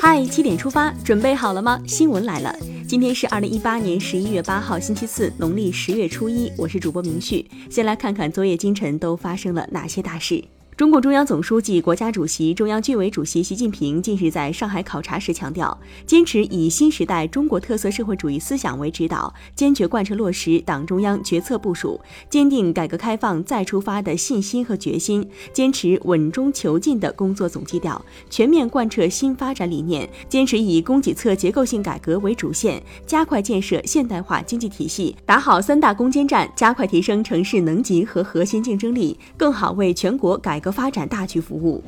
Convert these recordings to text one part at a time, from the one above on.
嗨，七点出发，准备好了吗？新闻来了，今天是二零一八年十一月八号，星期四，农历十月初一。我是主播明旭，先来看看昨夜今晨都发生了哪些大事。中共中央总书记、国家主席、中央军委主席习近平近日在上海考察时强调，坚持以新时代中国特色社会主义思想为指导，坚决贯彻落实党中央决策部署，坚定改革开放再出发的信心和决心，坚持稳中求进的工作总基调，全面贯彻新发展理念，坚持以供给侧结构性改革为主线，加快建设现代化经济体系，打好三大攻坚战，加快提升城市能级和核心竞争力，更好为全国改。和发展大局服务。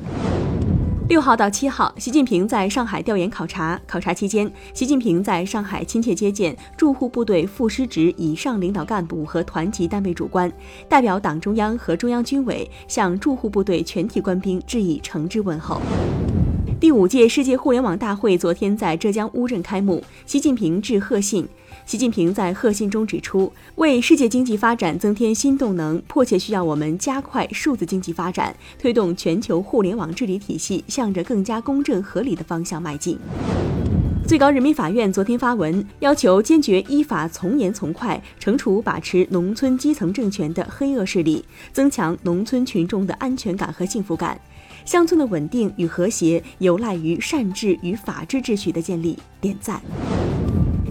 六号到七号，习近平在上海调研考察。考察期间，习近平在上海亲切接见驻沪部队副师职以上领导干部和团级单位主官，代表党中央和中央军委向驻沪部队全体官兵致以诚挚问候。第五届世界互联网大会昨天在浙江乌镇开幕，习近平致贺信。习近平在贺信中指出，为世界经济发展增添新动能，迫切需要我们加快数字经济发展，推动全球互联网治理体系向着更加公正合理的方向迈进。最高人民法院昨天发文，要求坚决依法从严从快惩处把持农村基层政权的黑恶势力，增强农村群众的安全感和幸福感。乡村的稳定与和谐有赖于善治与法治秩序的建立。点赞。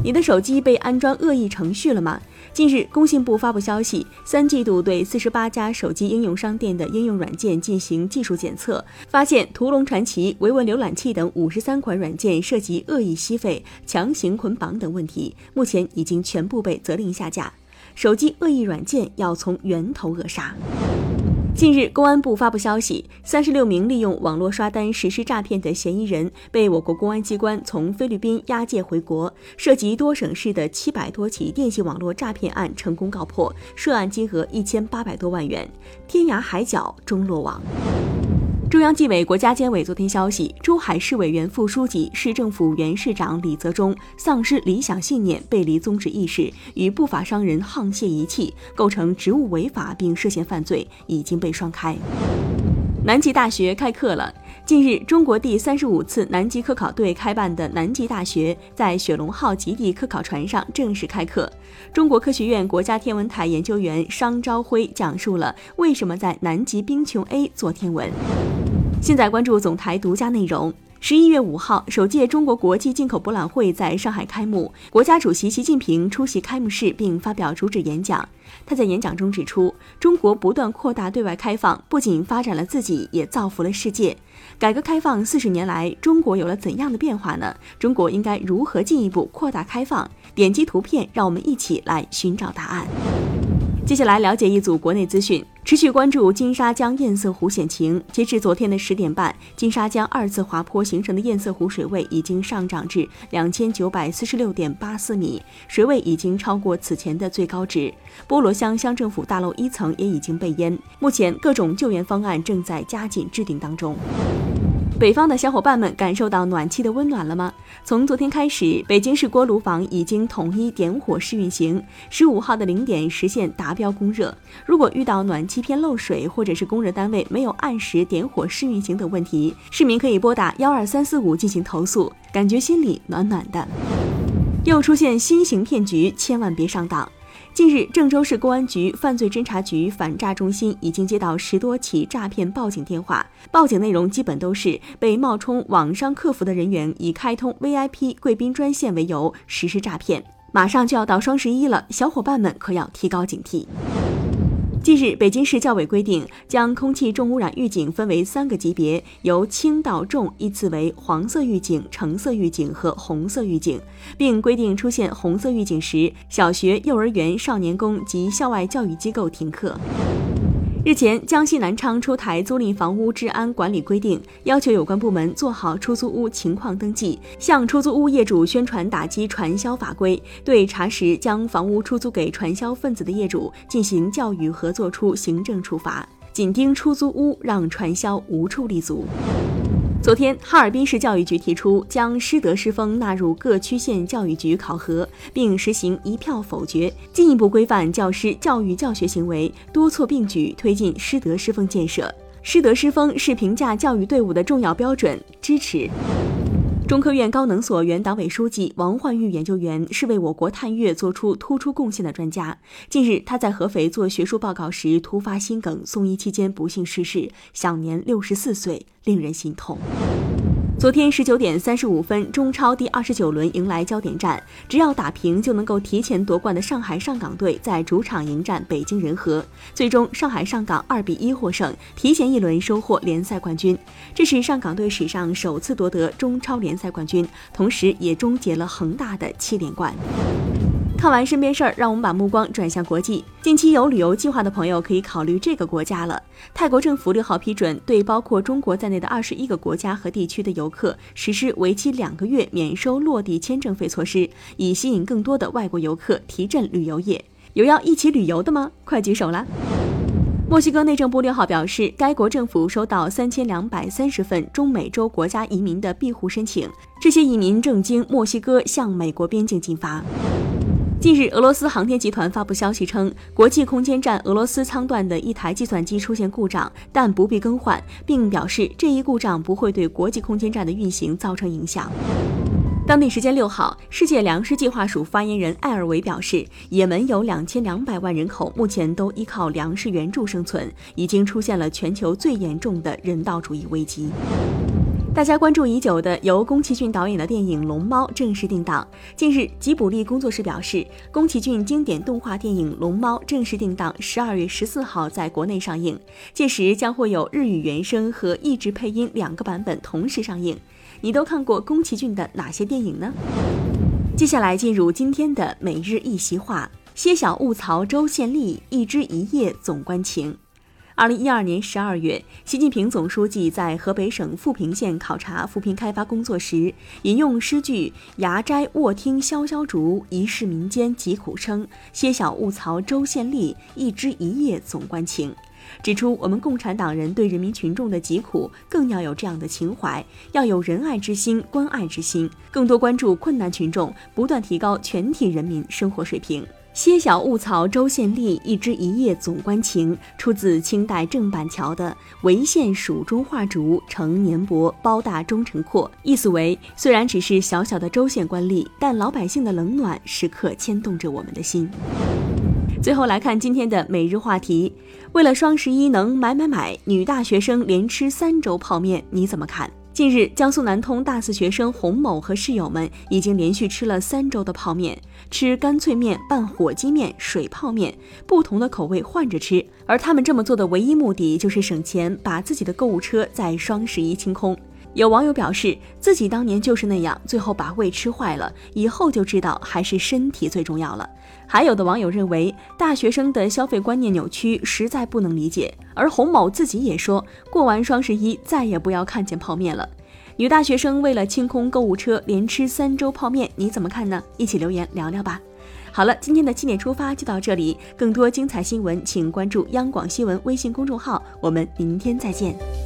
你的手机被安装恶意程序了吗？近日，工信部发布消息，三季度对四十八家手机应用商店的应用软件进行技术检测，发现屠龙传奇、维稳浏览器等五十三款软件涉及恶意吸费、强行捆绑等问题，目前已经全部被责令下架。手机恶意软件要从源头扼杀。近日，公安部发布消息，三十六名利用网络刷单实施诈骗的嫌疑人被我国公安机关从菲律宾押解回国，涉及多省市的七百多起电信网络诈骗案成功告破，涉案金额一千八百多万元，天涯海角终落网。中央纪委国家监委昨天消息，珠海市委原副书记、市政府原市长李泽中丧失理想信念、背离宗旨意识，与不法商人沆瀣一气，构成职务违法并涉嫌犯罪，已经被双开。南极大学开课了。近日，中国第三十五次南极科考队开办的南极大学在雪龙号极地科考船上正式开课。中国科学院国家天文台研究员商朝辉讲述了为什么在南极冰穹 A 做天文。现在关注总台独家内容。十一月五号，首届中国国际进口博览会在上海开幕，国家主席习近平出席开幕式并发表主旨演讲。他在演讲中指出，中国不断扩大对外开放，不仅发展了自己，也造福了世界。改革开放四十年来，中国有了怎样的变化呢？中国应该如何进一步扩大开放？点击图片，让我们一起来寻找答案。接下来了解一组国内资讯，持续关注金沙江堰塞湖险情。截至昨天的十点半，金沙江二次滑坡形成的堰塞湖水位已经上涨至两千九百四十六点八四米，水位已经超过此前的最高值。菠萝乡乡政府大楼一层也已经被淹，目前各种救援方案正在加紧制定当中。北方的小伙伴们感受到暖气的温暖了吗？从昨天开始，北京市锅炉房已经统一点火试运行，十五号的零点实现达标供热。如果遇到暖气片漏水，或者是供热单位没有按时点火试运行等问题，市民可以拨打幺二三四五进行投诉，感觉心里暖暖的。又出现新型骗局，千万别上当。近日，郑州市公安局犯罪侦查局反诈中心已经接到十多起诈骗报警电话，报警内容基本都是被冒充网商客服的人员以开通 VIP 贵宾专线为由实施诈骗。马上就要到双十一了，小伙伴们可要提高警惕。近日，北京市教委规定，将空气重污染预警分为三个级别，由轻到重依次为黄色预警、橙色预警和红色预警，并规定出现红色预警时，小学、幼儿园、少年宫及校外教育机构停课。日前，江西南昌出台租赁房屋治安管理规定，要求有关部门做好出租屋情况登记，向出租屋业主宣传打击传销法规，对查实将房屋出租给传销分子的业主进行教育和作出行政处罚，紧盯出租屋，让传销无处立足。昨天，哈尔滨市教育局提出将师德师风纳入各区县教育局考核，并实行一票否决，进一步规范教师教育教学行为，多措并举推进师德师风建设。师德师风是评价教育队伍的重要标准，支持。中科院高能所原党委书记王焕玉研究员是为我国探月做出突出贡献的专家。近日，他在合肥做学术报告时突发心梗，送医期间不幸逝世，享年六十四岁，令人心痛。昨天十九点三十五分，中超第二十九轮迎来焦点战，只要打平就能够提前夺冠的上海上港队在主场迎战北京人和，最终上海上港二比一获胜，提前一轮收获联赛冠军。这是上港队史上首次夺得中超联赛冠军，同时也终结了恒大的七连冠。看完身边事儿，让我们把目光转向国际。近期有旅游计划的朋友可以考虑这个国家了。泰国政府六号批准对包括中国在内的二十一个国家和地区的游客实施为期两个月免收落地签证费措施，以吸引更多的外国游客，提振旅游业。有要一起旅游的吗？快举手啦！墨西哥内政部六号表示，该国政府收到三千两百三十份中美洲国家移民的庇护申请，这些移民正经墨西哥向美国边境进发。近日，俄罗斯航天集团发布消息称，国际空间站俄罗斯舱段的一台计算机出现故障，但不必更换，并表示这一故障不会对国际空间站的运行造成影响。当地时间六号，世界粮食计划署发言人艾尔维表示，也门有两千两百万人口，目前都依靠粮食援助生存，已经出现了全球最严重的人道主义危机。大家关注已久的由宫崎骏导演的电影《龙猫》正式定档。近日，吉卜力工作室表示，宫崎骏经典动画电影《龙猫》正式定档十二月十四号在国内上映，届时将会有日语原声和译制配音两个版本同时上映。你都看过宫崎骏的哪些电影呢？接下来进入今天的每日一席话：歇小勿曹州县吏，一枝一叶总关情。二零一二年十二月，习近平总书记在河北省阜平县考察扶贫开发工作时，引用诗句“崖斋卧听萧萧竹，一世民间疾苦声。歇小勿曹州县吏，一枝一叶总关情”，指出我们共产党人对人民群众的疾苦，更要有这样的情怀，要有仁爱之心、关爱之心，更多关注困难群众，不断提高全体人民生活水平。歇小勿曹州县吏，一枝一叶总关情，出自清代郑板桥的“潍县蜀中画竹，成年薄，包大忠诚阔”。意思为，虽然只是小小的州县官吏，但老百姓的冷暖时刻牵动着我们的心。最后来看今天的每日话题：为了双十一能买买买，女大学生连吃三周泡面，你怎么看？近日，江苏南通大四学生洪某和室友们已经连续吃了三周的泡面，吃干脆面、拌火鸡面、水泡面，不同的口味换着吃。而他们这么做的唯一目的就是省钱，把自己的购物车在双十一清空。有网友表示，自己当年就是那样，最后把胃吃坏了，以后就知道还是身体最重要了。还有的网友认为，大学生的消费观念扭曲，实在不能理解。而洪某自己也说过完双十一再也不要看见泡面了。女大学生为了清空购物车，连吃三周泡面，你怎么看呢？一起留言聊聊吧。好了，今天的七点出发就到这里，更多精彩新闻，请关注央广新闻微信公众号。我们明天再见。